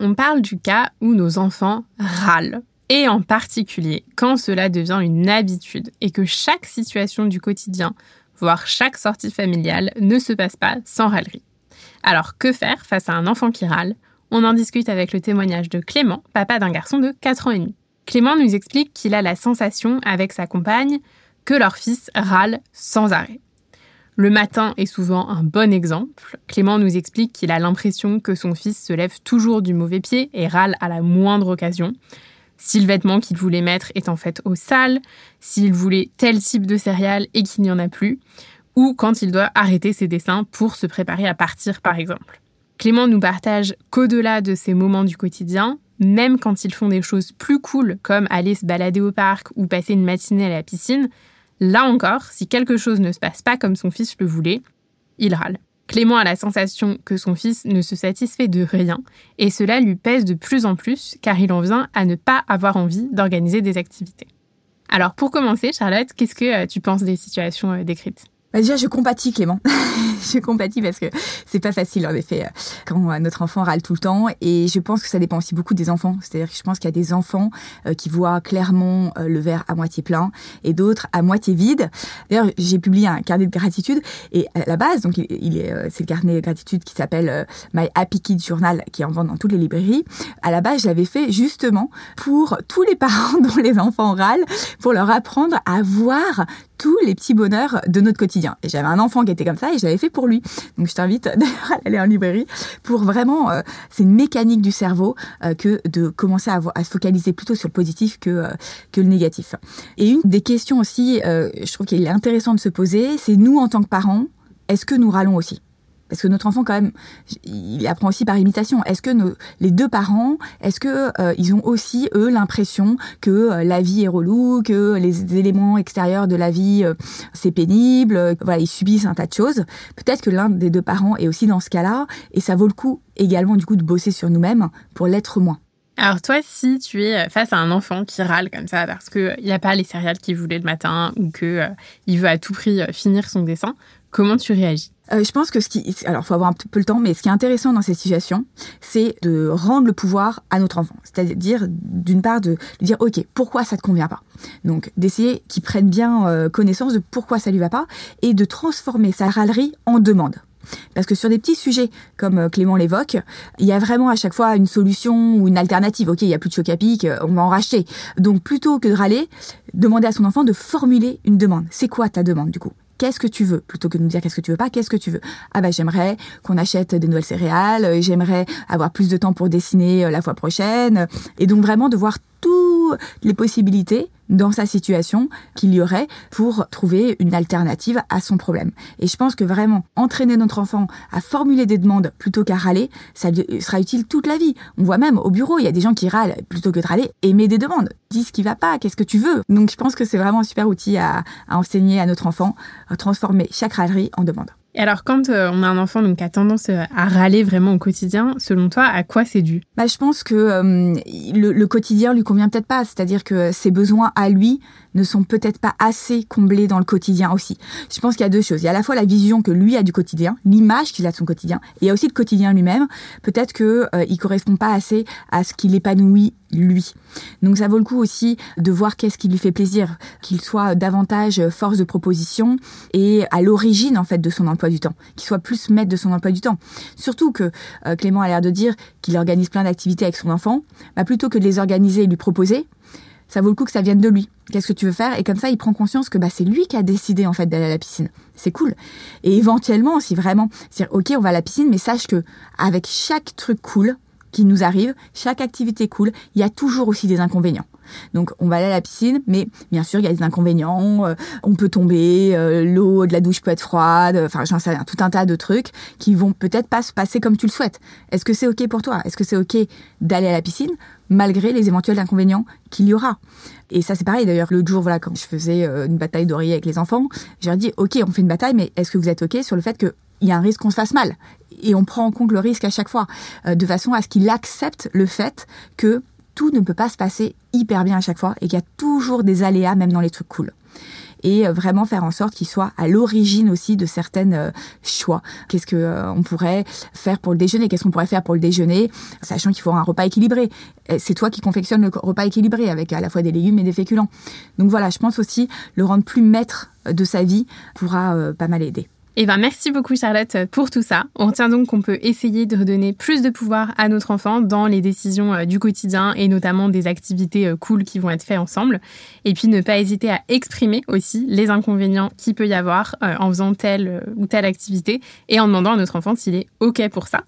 On parle du cas où nos enfants râlent. Et en particulier quand cela devient une habitude et que chaque situation du quotidien, voire chaque sortie familiale, ne se passe pas sans râlerie. Alors que faire face à un enfant qui râle? On en discute avec le témoignage de Clément, papa d'un garçon de 4 ans et demi. Clément nous explique qu'il a la sensation avec sa compagne que leur fils râle sans arrêt. Le matin est souvent un bon exemple. Clément nous explique qu'il a l'impression que son fils se lève toujours du mauvais pied et râle à la moindre occasion. Si le vêtement qu'il voulait mettre est en fait au sale, s'il voulait tel type de céréales et qu'il n'y en a plus, ou quand il doit arrêter ses dessins pour se préparer à partir par exemple. Clément nous partage qu'au-delà de ces moments du quotidien, même quand ils font des choses plus cool comme aller se balader au parc ou passer une matinée à la piscine, Là encore, si quelque chose ne se passe pas comme son fils le voulait, il râle. Clément a la sensation que son fils ne se satisfait de rien, et cela lui pèse de plus en plus car il en vient à ne pas avoir envie d'organiser des activités. Alors pour commencer, Charlotte, qu'est-ce que euh, tu penses des situations euh, décrites? Bah déjà, je compatis Clément. je compatis parce que c'est pas facile en effet quand euh, notre enfant râle tout le temps. Et je pense que ça dépend aussi beaucoup des enfants. C'est-à-dire que je pense qu'il y a des enfants euh, qui voient clairement euh, le verre à moitié plein et d'autres à moitié vide. D'ailleurs, j'ai publié un carnet de gratitude et à la base, donc il est, c'est le carnet de gratitude qui s'appelle My Happy Kid Journal, qui est en vente dans toutes les librairies. À la base, je l'avais fait justement pour tous les parents dont les enfants râlent, pour leur apprendre à voir tous les petits bonheurs de notre quotidien. Et j'avais un enfant qui était comme ça et je l'avais fait pour lui. Donc je t'invite d'ailleurs à aller en librairie pour vraiment, euh, c'est une mécanique du cerveau euh, que de commencer à, à, se focaliser plutôt sur le positif que, euh, que le négatif. Et une des questions aussi, je trouve qu'il est intéressant de se poser, c'est nous en tant que parents, est-ce que nous râlons aussi? Parce que notre enfant, quand même, il apprend aussi par imitation. Est-ce que nos, les deux parents, est-ce que euh, ils ont aussi eux l'impression que euh, la vie est relou, que les éléments extérieurs de la vie euh, c'est pénible, voilà, ils subissent un tas de choses. Peut-être que l'un des deux parents est aussi dans ce cas-là, et ça vaut le coup également du coup de bosser sur nous-mêmes pour l'être moins. Alors toi, si tu es face à un enfant qui râle comme ça parce qu'il n'y a pas les céréales qu'il voulait le matin ou que il veut à tout prix finir son dessin, comment tu réagis? Euh, je pense que ce qui, alors faut avoir un peu le temps, mais ce qui est intéressant dans ces situations, c'est de rendre le pouvoir à notre enfant. C'est-à-dire, d'une part, de lui dire, ok, pourquoi ça te convient pas? Donc, d'essayer qu'il prenne bien euh, connaissance de pourquoi ça lui va pas et de transformer sa râlerie en demande. Parce que sur des petits sujets, comme euh, Clément l'évoque, il y a vraiment à chaque fois une solution ou une alternative. Ok, il y a plus de choc à pic, on va en racheter. Donc plutôt que de râler, demander à son enfant de formuler une demande. C'est quoi ta demande du coup? Qu'est-ce que tu veux plutôt que de nous dire qu'est-ce que tu veux pas qu'est-ce que tu veux. Ah bah j'aimerais qu'on achète des nouvelles céréales euh, j'aimerais avoir plus de temps pour dessiner euh, la fois prochaine. Et donc vraiment de voir les possibilités dans sa situation qu'il y aurait pour trouver une alternative à son problème. Et je pense que vraiment entraîner notre enfant à formuler des demandes plutôt qu'à râler, ça sera utile toute la vie. On voit même au bureau, il y a des gens qui râlent plutôt que de râler, aimer des demandes. Dis ce qui va pas, qu'est-ce que tu veux. Donc je pense que c'est vraiment un super outil à, à enseigner à notre enfant, à transformer chaque râlerie en demande. Et alors, quand euh, on a un enfant donc, qui a tendance euh, à râler vraiment au quotidien, selon toi, à quoi c'est dû? Bah, Je pense que euh, le, le, quotidien lui convient peut-être pas. C'est-à-dire que ses besoins à lui ne sont peut-être pas assez comblés dans le quotidien aussi. Je pense qu'il y a deux choses. Il y a à la fois la vision que lui a du quotidien, l'image qu'il a de son quotidien, et il y a aussi le quotidien lui-même. Peut-être que euh, il correspond pas assez à ce qu'il épanouit lui. Donc ça vaut le coup aussi de voir qu'est-ce qui lui fait plaisir, qu'il soit davantage force de proposition et à l'origine en fait de son emploi du temps, qu'il soit plus maître de son emploi du temps. Surtout que euh, Clément a l'air de dire qu'il organise plein d'activités avec son enfant, bah plutôt que de les organiser et lui proposer, ça vaut le coup que ça vienne de lui. Qu'est-ce que tu veux faire? Et comme ça, il prend conscience que bah, c'est lui qui a décidé en fait d'aller à la piscine. C'est cool. Et éventuellement, si vraiment, dire ok, on va à la piscine, mais sache que avec chaque truc cool, qui nous arrive, chaque activité cool, il y a toujours aussi des inconvénients. Donc on va aller à la piscine, mais bien sûr il y a des inconvénients. Euh, on peut tomber, euh, l'eau de la douche peut être froide. Enfin j'en sais rien, tout un tas de trucs qui vont peut-être pas se passer comme tu le souhaites. Est-ce que c'est ok pour toi? Est-ce que c'est ok d'aller à la piscine malgré les éventuels inconvénients qu'il y aura? Et ça c'est pareil d'ailleurs. L'autre jour voilà quand je faisais euh, une bataille d'oreiller avec les enfants, j'ai dit ok on fait une bataille, mais est-ce que vous êtes ok sur le fait que il y a un risque qu'on se fasse mal. Et on prend en compte le risque à chaque fois, de façon à ce qu'il accepte le fait que tout ne peut pas se passer hyper bien à chaque fois et qu'il y a toujours des aléas même dans les trucs cool et euh, vraiment faire en sorte qu'il soit à l'origine aussi de certaines euh, choix. Qu'est-ce que euh, on pourrait faire pour le déjeuner? Qu'est-ce qu'on pourrait faire pour le déjeuner? Sachant qu'il faut un repas équilibré. C'est toi qui confectionne le repas équilibré avec à la fois des légumes et des féculents. Donc voilà, je pense aussi le rendre plus maître de sa vie pourra pas mal aider. Eh ben, merci beaucoup Charlotte pour tout ça. On retient donc qu'on peut essayer de redonner plus de pouvoir à notre enfant dans les décisions euh, du quotidien et notamment des activités euh, cool qui vont être faites ensemble. Et puis ne pas hésiter à exprimer aussi les inconvénients qu'il peut y avoir euh, en faisant telle ou telle activité et en demandant à notre enfant s'il est OK pour ça.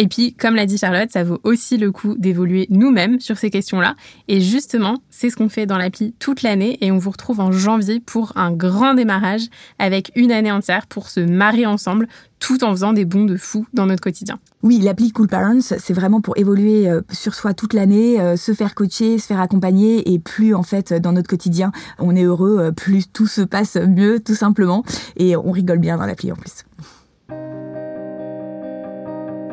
Et puis, comme l'a dit Charlotte, ça vaut aussi le coup d'évoluer nous-mêmes sur ces questions-là. Et justement, c'est ce qu'on fait dans l'appli toute l'année et on vous retrouve en janvier pour un grand démarrage avec une année entière pour se marier ensemble tout en faisant des bons de fou dans notre quotidien. Oui, l'appli Cool Parents, c'est vraiment pour évoluer euh, sur soi toute l'année, euh, se faire coacher, se faire accompagner et plus en fait dans notre quotidien on est heureux, euh, plus tout se passe mieux tout simplement et on rigole bien dans l'appli en plus.